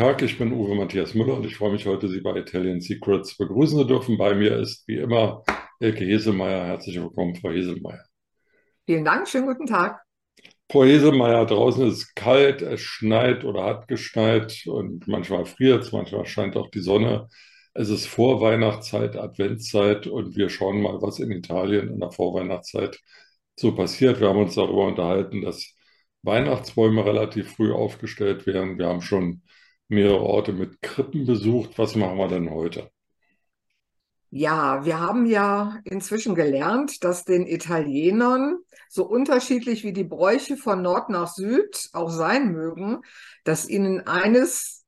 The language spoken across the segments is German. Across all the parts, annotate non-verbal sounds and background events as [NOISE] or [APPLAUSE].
Tag, ich bin Uwe Matthias Müller und ich freue mich heute, Sie bei Italian Secrets begrüßen zu dürfen. Bei mir ist wie immer Elke Heselmeier. Herzlich willkommen, Frau Heselmeier. Vielen Dank, schönen guten Tag. Frau Heselmeier, draußen ist es kalt, es schneit oder hat geschneit und manchmal friert es, manchmal scheint auch die Sonne. Es ist Vorweihnachtszeit, Adventszeit und wir schauen mal, was in Italien in der Vorweihnachtszeit so passiert. Wir haben uns darüber unterhalten, dass Weihnachtsbäume relativ früh aufgestellt werden. Wir haben schon mehrere Orte mit Krippen besucht. Was machen wir denn heute? Ja, wir haben ja inzwischen gelernt, dass den Italienern, so unterschiedlich wie die Bräuche von Nord nach Süd auch sein mögen, dass ihnen eines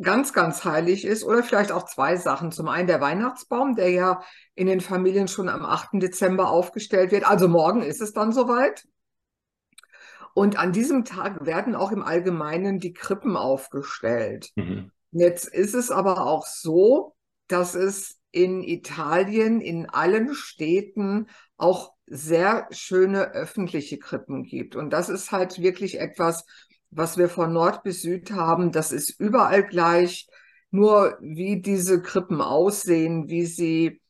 ganz, ganz heilig ist oder vielleicht auch zwei Sachen. Zum einen der Weihnachtsbaum, der ja in den Familien schon am 8. Dezember aufgestellt wird. Also morgen ist es dann soweit. Und an diesem Tag werden auch im Allgemeinen die Krippen aufgestellt. Mhm. Jetzt ist es aber auch so, dass es in Italien, in allen Städten auch sehr schöne öffentliche Krippen gibt. Und das ist halt wirklich etwas, was wir von Nord bis Süd haben. Das ist überall gleich. Nur wie diese Krippen aussehen, wie sie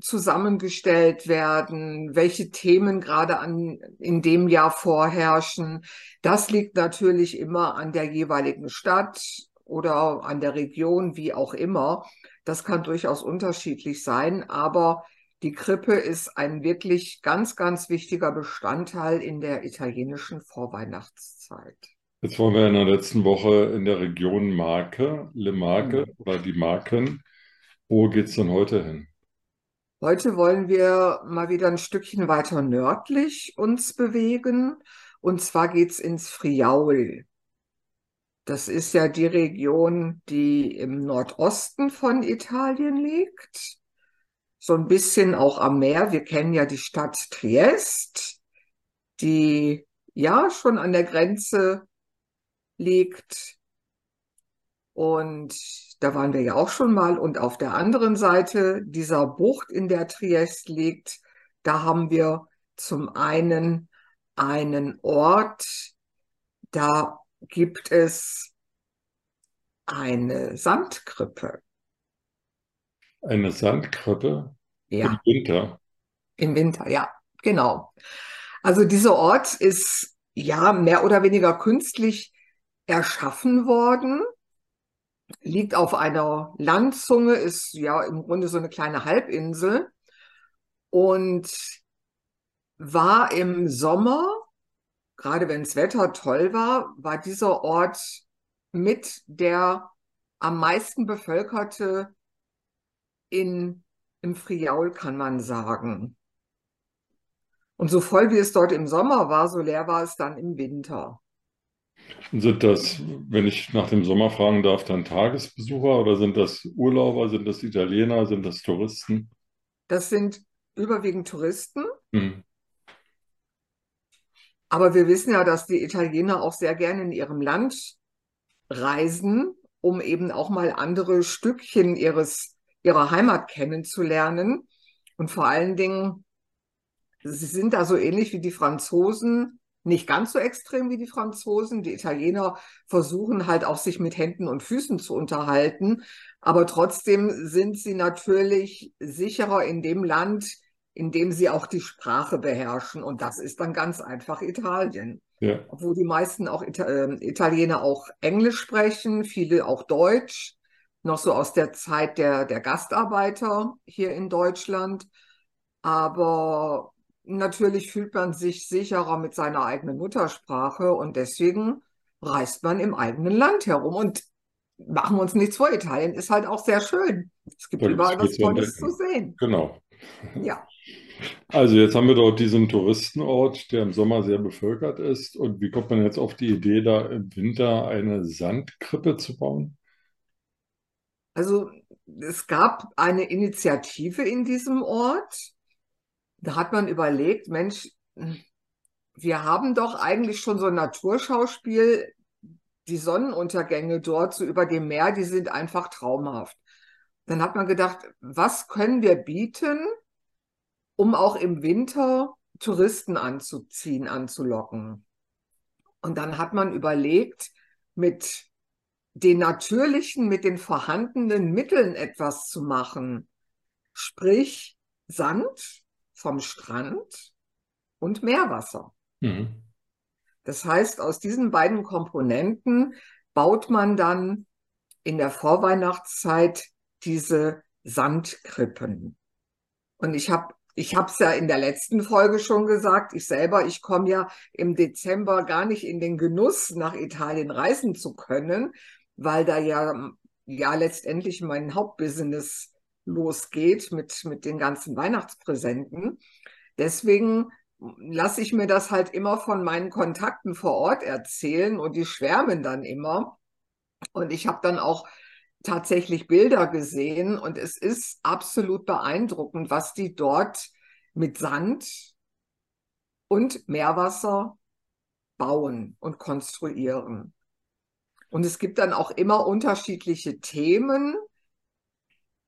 zusammengestellt werden, welche Themen gerade an, in dem Jahr vorherrschen. Das liegt natürlich immer an der jeweiligen Stadt oder an der Region, wie auch immer. Das kann durchaus unterschiedlich sein, aber die Krippe ist ein wirklich ganz, ganz wichtiger Bestandteil in der italienischen Vorweihnachtszeit. Jetzt waren wir in der letzten Woche in der Region Marke, Le Marque mhm. oder die Marken. Wo geht es denn heute hin? Heute wollen wir mal wieder ein Stückchen weiter nördlich uns bewegen. Und zwar geht's ins Friaul. Das ist ja die Region, die im Nordosten von Italien liegt. So ein bisschen auch am Meer. Wir kennen ja die Stadt Triest, die ja schon an der Grenze liegt. Und da waren wir ja auch schon mal. Und auf der anderen Seite dieser Bucht, in der Triest liegt, da haben wir zum einen einen Ort, da gibt es eine Sandkrippe. Eine Sandkrippe? Ja. Im Winter? Im Winter, ja, genau. Also dieser Ort ist ja mehr oder weniger künstlich erschaffen worden liegt auf einer Landzunge, ist ja im Grunde so eine kleine Halbinsel und war im Sommer, gerade wenn das Wetter toll war, war dieser Ort mit der am meisten bevölkerte in, im Friaul, kann man sagen. Und so voll wie es dort im Sommer war, so leer war es dann im Winter. Sind das, wenn ich nach dem Sommer fragen darf, dann Tagesbesucher oder sind das Urlauber, sind das Italiener, sind das Touristen? Das sind überwiegend Touristen. Hm. Aber wir wissen ja, dass die Italiener auch sehr gerne in ihrem Land reisen, um eben auch mal andere Stückchen ihres, ihrer Heimat kennenzulernen. Und vor allen Dingen, sie sind da so ähnlich wie die Franzosen nicht ganz so extrem wie die Franzosen. Die Italiener versuchen halt auch sich mit Händen und Füßen zu unterhalten. Aber trotzdem sind sie natürlich sicherer in dem Land, in dem sie auch die Sprache beherrschen. Und das ist dann ganz einfach Italien. Ja. Obwohl die meisten auch Ita äh, Italiener auch Englisch sprechen, viele auch Deutsch, noch so aus der Zeit der, der Gastarbeiter hier in Deutschland. Aber natürlich fühlt man sich sicherer mit seiner eigenen Muttersprache und deswegen reist man im eigenen Land herum. Und machen wir uns nichts vor, Italien ist halt auch sehr schön. Es gibt das überall was Tolles zu sehen. Genau. Ja. Also jetzt haben wir dort diesen Touristenort, der im Sommer sehr bevölkert ist. Und wie kommt man jetzt auf die Idee, da im Winter eine Sandkrippe zu bauen? Also es gab eine Initiative in diesem Ort, da hat man überlegt, Mensch, wir haben doch eigentlich schon so ein Naturschauspiel, die Sonnenuntergänge dort so über dem Meer, die sind einfach traumhaft. Dann hat man gedacht, was können wir bieten, um auch im Winter Touristen anzuziehen, anzulocken? Und dann hat man überlegt, mit den natürlichen mit den vorhandenen Mitteln etwas zu machen, sprich Sand vom Strand und Meerwasser. Mhm. Das heißt, aus diesen beiden Komponenten baut man dann in der Vorweihnachtszeit diese Sandkrippen. Und ich habe ich habe es ja in der letzten Folge schon gesagt, ich selber, ich komme ja im Dezember gar nicht in den Genuss, nach Italien reisen zu können, weil da ja, ja letztendlich mein Hauptbusiness losgeht mit, mit den ganzen Weihnachtspräsenten. Deswegen lasse ich mir das halt immer von meinen Kontakten vor Ort erzählen und die schwärmen dann immer. Und ich habe dann auch tatsächlich Bilder gesehen und es ist absolut beeindruckend, was die dort mit Sand und Meerwasser bauen und konstruieren. Und es gibt dann auch immer unterschiedliche Themen,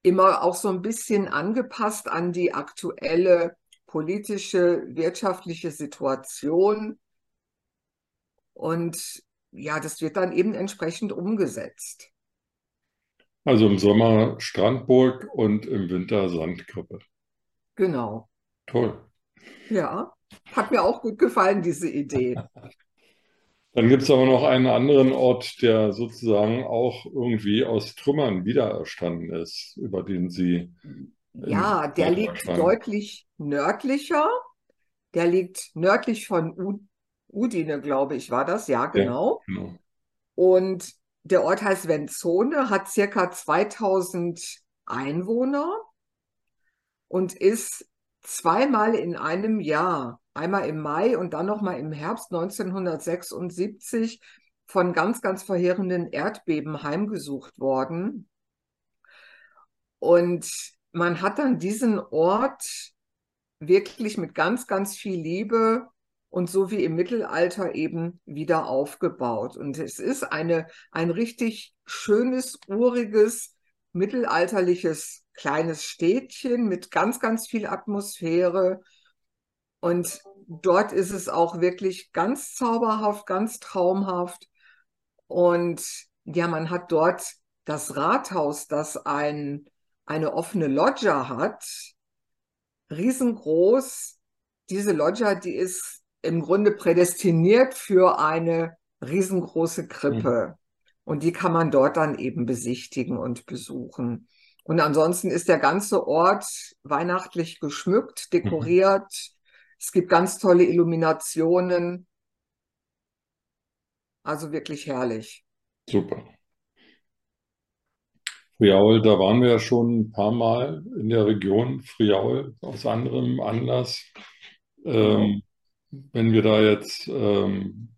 immer auch so ein bisschen angepasst an die aktuelle politische, wirtschaftliche Situation. Und ja, das wird dann eben entsprechend umgesetzt. Also im Sommer Strandburg und im Winter Sandkrippe. Genau. Toll. Ja, hat mir auch gut gefallen, diese Idee. [LAUGHS] Dann gibt es aber noch einen anderen Ort, der sozusagen auch irgendwie aus Trümmern wiedererstanden ist, über den Sie. Ja, der liegt deutlich nördlicher. Der liegt nördlich von Udine, glaube ich, war das. Ja, genau. Ja, genau. Und der Ort heißt Venzone, hat circa 2000 Einwohner und ist zweimal in einem Jahr, einmal im Mai und dann nochmal im Herbst 1976, von ganz, ganz verheerenden Erdbeben heimgesucht worden. Und man hat dann diesen Ort wirklich mit ganz, ganz viel Liebe und so wie im Mittelalter eben wieder aufgebaut. Und es ist eine, ein richtig schönes, uriges, mittelalterliches kleines Städtchen mit ganz, ganz viel Atmosphäre. Und dort ist es auch wirklich ganz zauberhaft, ganz traumhaft. Und ja, man hat dort das Rathaus, das ein, eine offene Loggia hat, riesengroß. Diese Loggia, die ist im Grunde prädestiniert für eine riesengroße Krippe. Mhm. Und die kann man dort dann eben besichtigen und besuchen. Und ansonsten ist der ganze Ort weihnachtlich geschmückt, mhm. dekoriert. Mhm. Es gibt ganz tolle Illuminationen. Also wirklich herrlich. Super. Friaul, da waren wir ja schon ein paar Mal in der Region Friaul aus anderem Anlass. Ähm, wenn wir da jetzt ähm,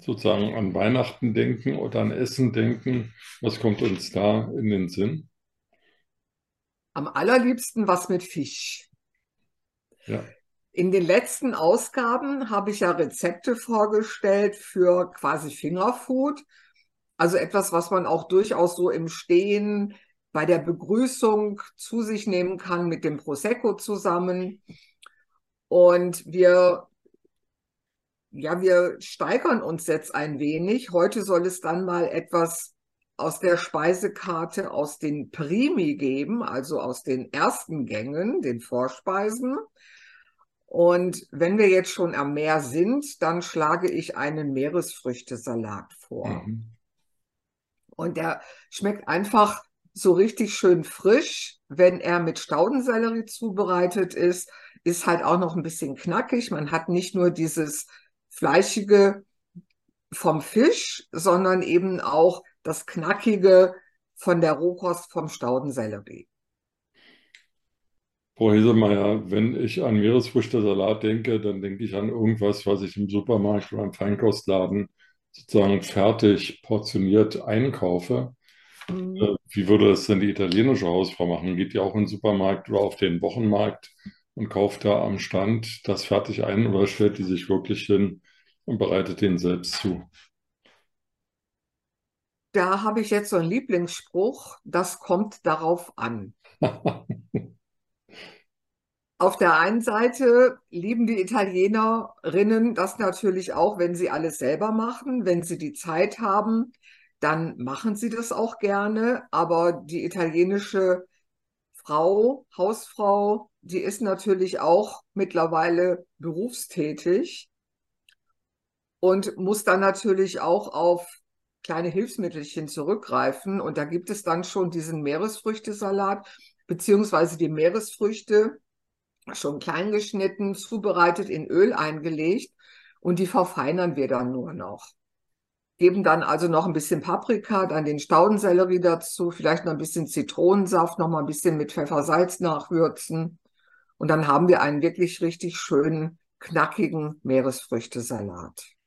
sozusagen an Weihnachten denken oder an Essen denken, was kommt uns da in den Sinn? Am allerliebsten was mit Fisch. Ja. In den letzten Ausgaben habe ich ja Rezepte vorgestellt für quasi Fingerfood. Also etwas, was man auch durchaus so im Stehen bei der Begrüßung zu sich nehmen kann mit dem Prosecco zusammen. Und wir ja, wir steigern uns jetzt ein wenig. Heute soll es dann mal etwas aus der Speisekarte aus den Primi geben, also aus den ersten Gängen, den Vorspeisen. Und wenn wir jetzt schon am Meer sind, dann schlage ich einen Meeresfrüchtesalat vor. Mhm. Und der schmeckt einfach so richtig schön frisch, wenn er mit Staudensellerie zubereitet ist. Ist halt auch noch ein bisschen knackig. Man hat nicht nur dieses Fleischige vom Fisch, sondern eben auch das Knackige von der Rohkost vom Staudensellerie. Frau Hesemeyer, wenn ich an Meeresfrüchtesalat denke, dann denke ich an irgendwas, was ich im Supermarkt oder im Feinkostladen sozusagen fertig portioniert einkaufe. Mhm. Äh, wie würde das denn die italienische Hausfrau machen? Geht die auch in den Supermarkt oder auf den Wochenmarkt und kauft da am Stand das fertig ein oder stellt die sich wirklich hin und bereitet den selbst zu? Da habe ich jetzt so einen Lieblingsspruch, das kommt darauf an. [LAUGHS] Auf der einen Seite lieben die Italienerinnen das natürlich auch, wenn sie alles selber machen, wenn sie die Zeit haben. dann machen sie das auch gerne. Aber die italienische Frau, Hausfrau, die ist natürlich auch mittlerweile berufstätig und muss dann natürlich auch auf kleine Hilfsmittelchen zurückgreifen. Und da gibt es dann schon diesen Meeresfrüchtesalat, beziehungsweise die Meeresfrüchte schon klein geschnitten, zubereitet, in Öl eingelegt und die verfeinern wir dann nur noch. Geben dann also noch ein bisschen Paprika, dann den Staudensellerie dazu, vielleicht noch ein bisschen Zitronensaft, noch mal ein bisschen mit Pfeffersalz nachwürzen. Und dann haben wir einen wirklich richtig schönen, knackigen Meeresfrüchtesalat.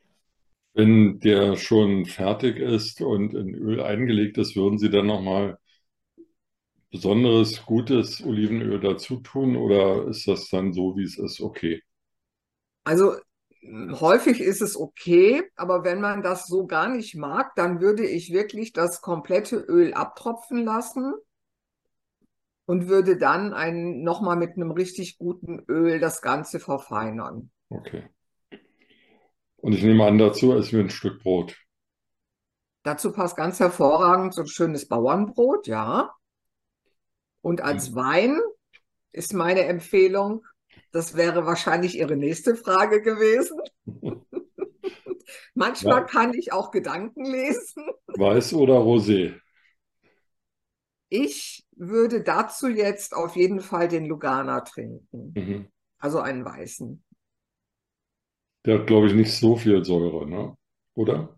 Wenn der schon fertig ist und in Öl eingelegt ist, würden Sie dann nochmal besonderes, gutes Olivenöl dazu tun oder ist das dann so, wie es ist, okay? Also häufig ist es okay, aber wenn man das so gar nicht mag, dann würde ich wirklich das komplette Öl abtropfen lassen und würde dann ein, nochmal mit einem richtig guten Öl das Ganze verfeinern. Okay. Und ich nehme an, dazu essen wir ein Stück Brot. Dazu passt ganz hervorragend so ein schönes Bauernbrot, ja. Und als mhm. Wein ist meine Empfehlung, das wäre wahrscheinlich Ihre nächste Frage gewesen. [LAUGHS] Manchmal ja. kann ich auch Gedanken lesen. Weiß oder Rosé? Ich würde dazu jetzt auf jeden Fall den Lugana trinken. Mhm. Also einen weißen. Der hat, glaube ich, nicht so viel Säure, ne? oder?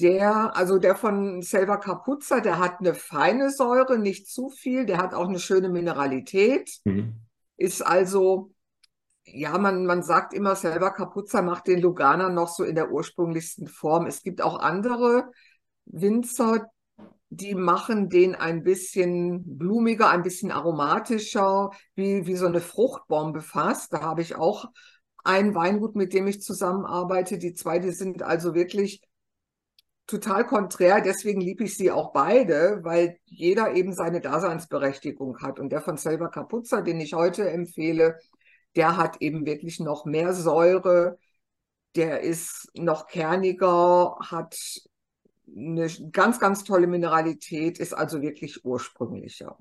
Der, also der von Selva Capuzza, der hat eine feine Säure, nicht zu viel. Der hat auch eine schöne Mineralität. Mhm. Ist also, ja, man, man sagt immer, Selva Capuzza macht den Lugana noch so in der ursprünglichsten Form. Es gibt auch andere Winzer, die machen den ein bisschen blumiger, ein bisschen aromatischer, wie, wie so eine Fruchtbombe fast. Da habe ich auch ein Weingut, mit dem ich zusammenarbeite. Die zwei, die sind also wirklich total konträr. Deswegen liebe ich sie auch beide, weil jeder eben seine Daseinsberechtigung hat. Und der von Selva Capuzza, den ich heute empfehle, der hat eben wirklich noch mehr Säure. Der ist noch kerniger, hat eine ganz, ganz tolle Mineralität, ist also wirklich ursprünglicher.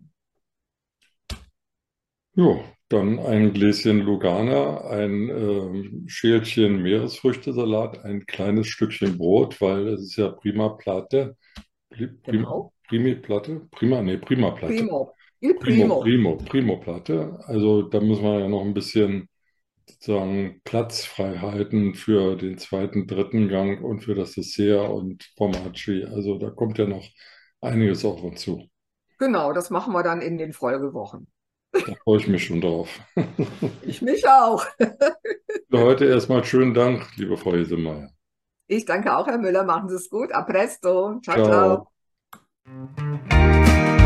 Ja, dann ein Gläschen Lugana, ein äh, Schälchen Meeresfrüchtesalat, ein kleines Stückchen Brot, weil es ist ja prima Platte. Prima, genau. Primi Platte? Prima, nee, prima Platte. Primo. Il primo. Primo, Primo Platte. Also da muss man ja noch ein bisschen sozusagen Platz frei halten für den zweiten, dritten Gang und für das Dessert und Formaggi. Also da kommt ja noch einiges auf uns zu. Genau, das machen wir dann in den Folgewochen. Da freue ich mich schon drauf. [LAUGHS] Ich mich auch. Für heute erstmal schönen Dank, liebe Frau Hesemeyer. Ich danke auch, Herr Müller. Machen Sie es gut. A presto. ciao. ciao. ciao.